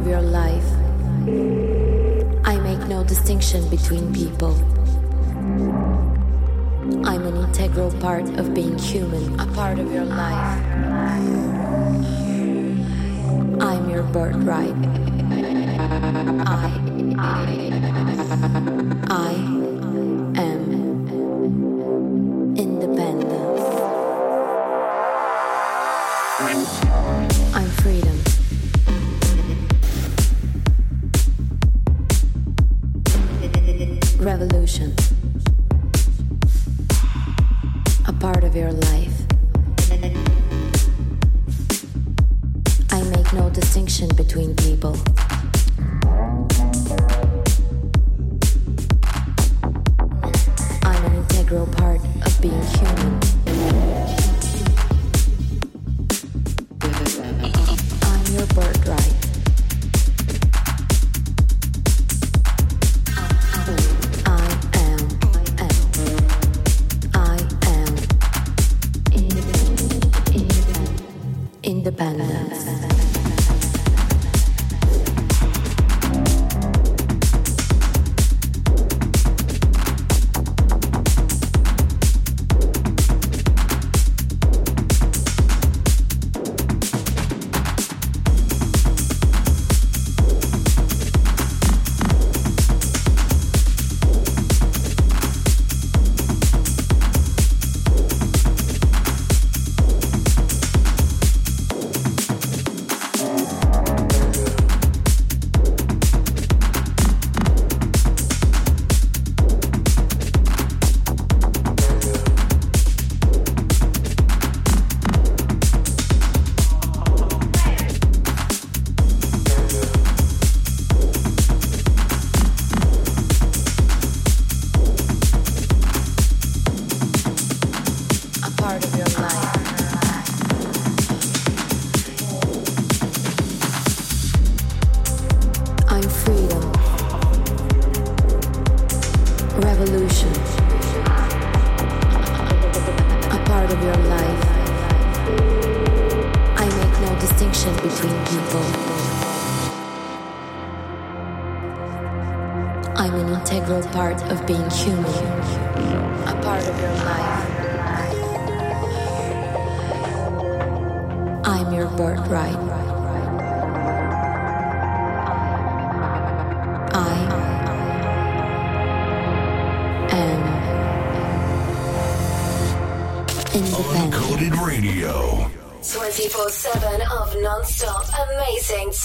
Of your life. I make no distinction between people. I'm an integral part of being human, a part of your life. I'm your birthright. I I am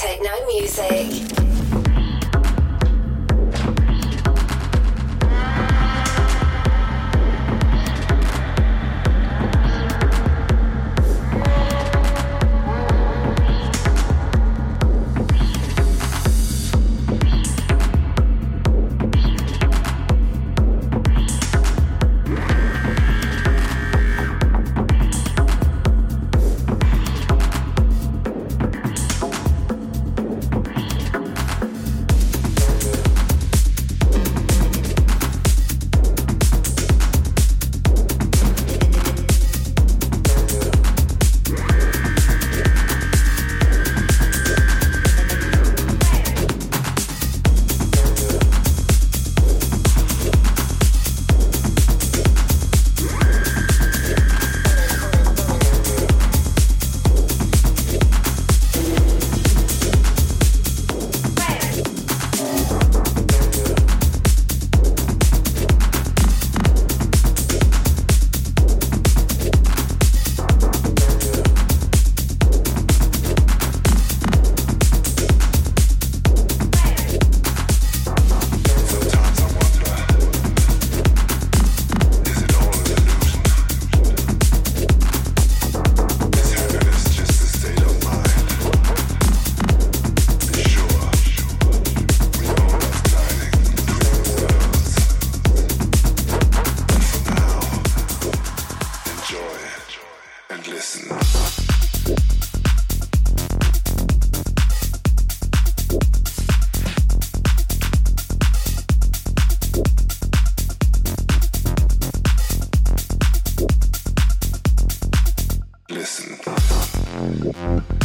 techno music. Bye.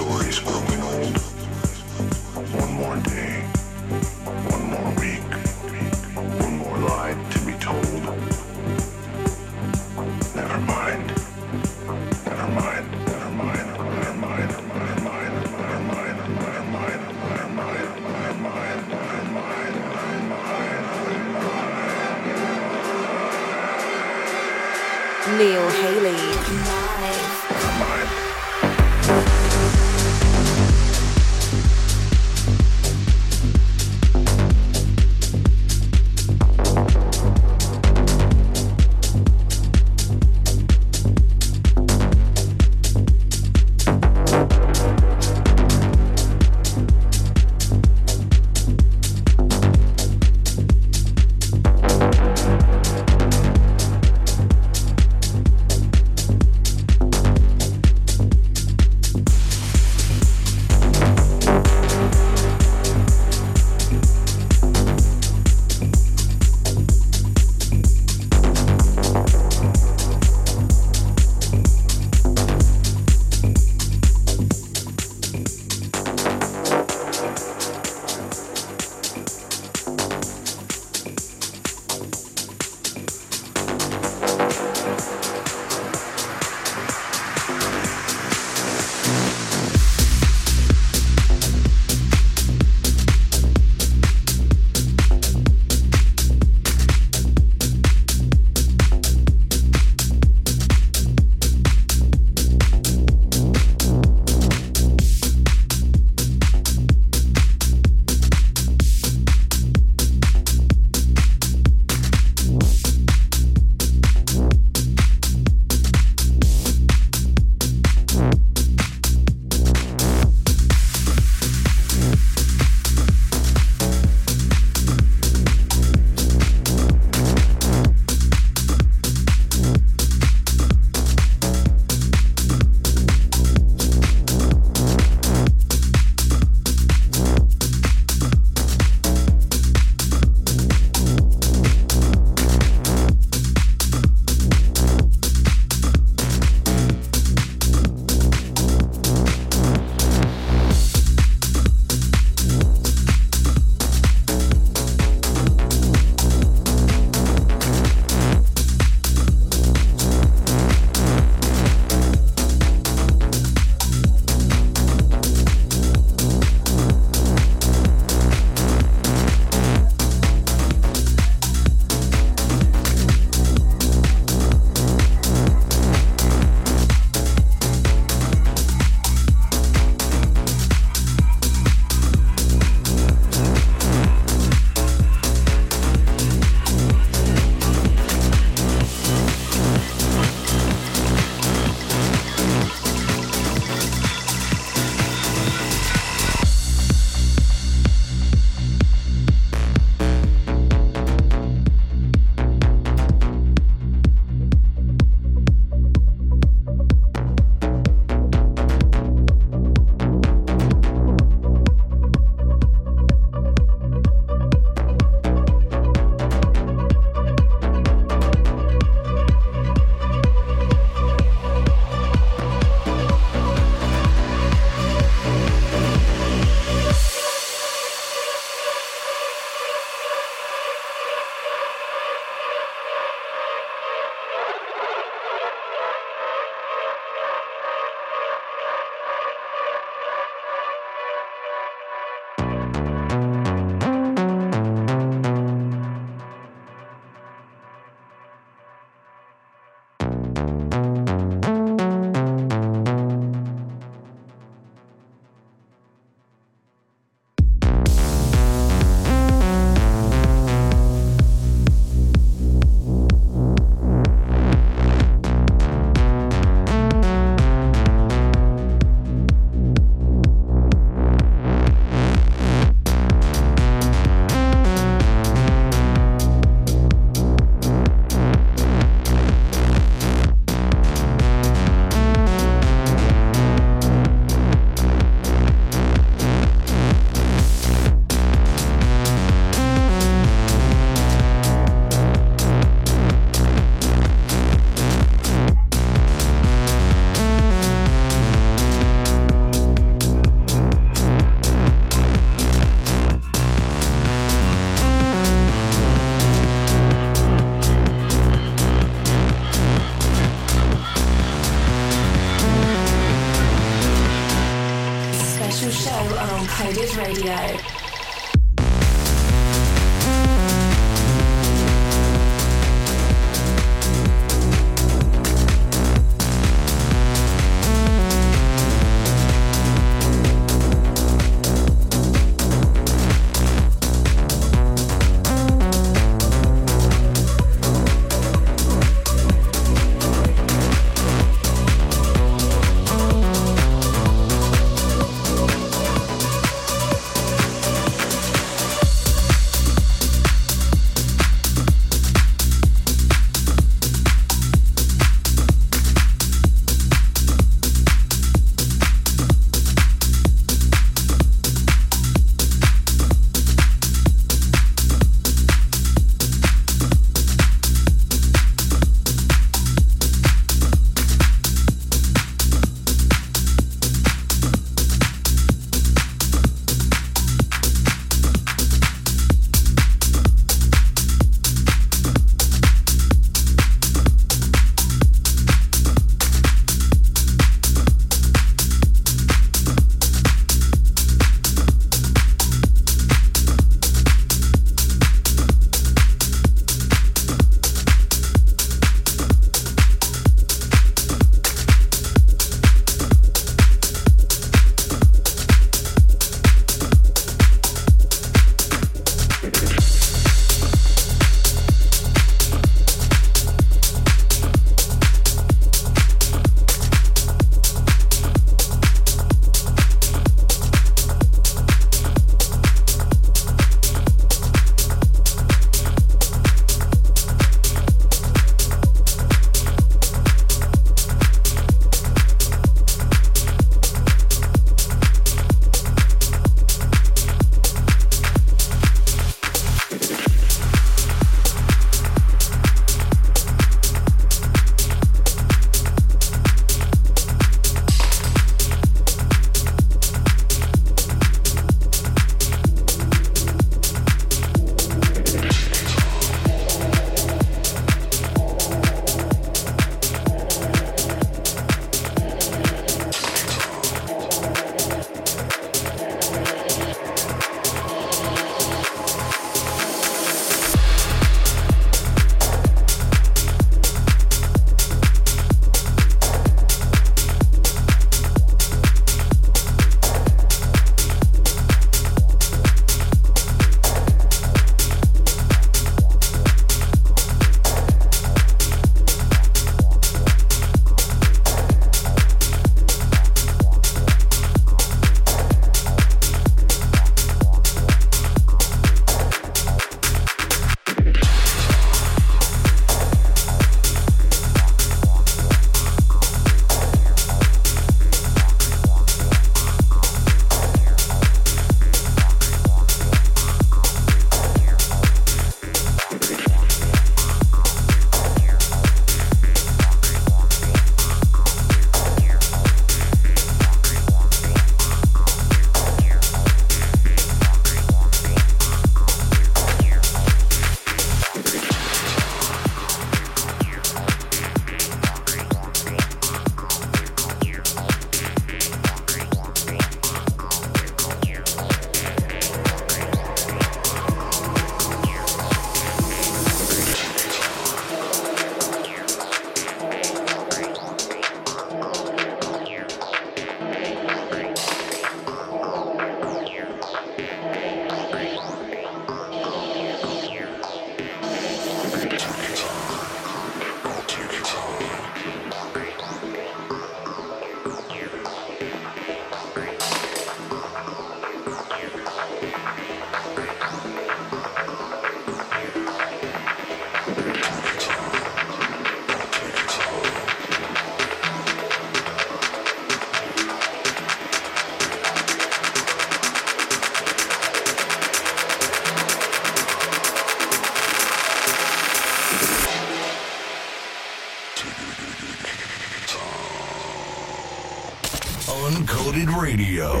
Radio.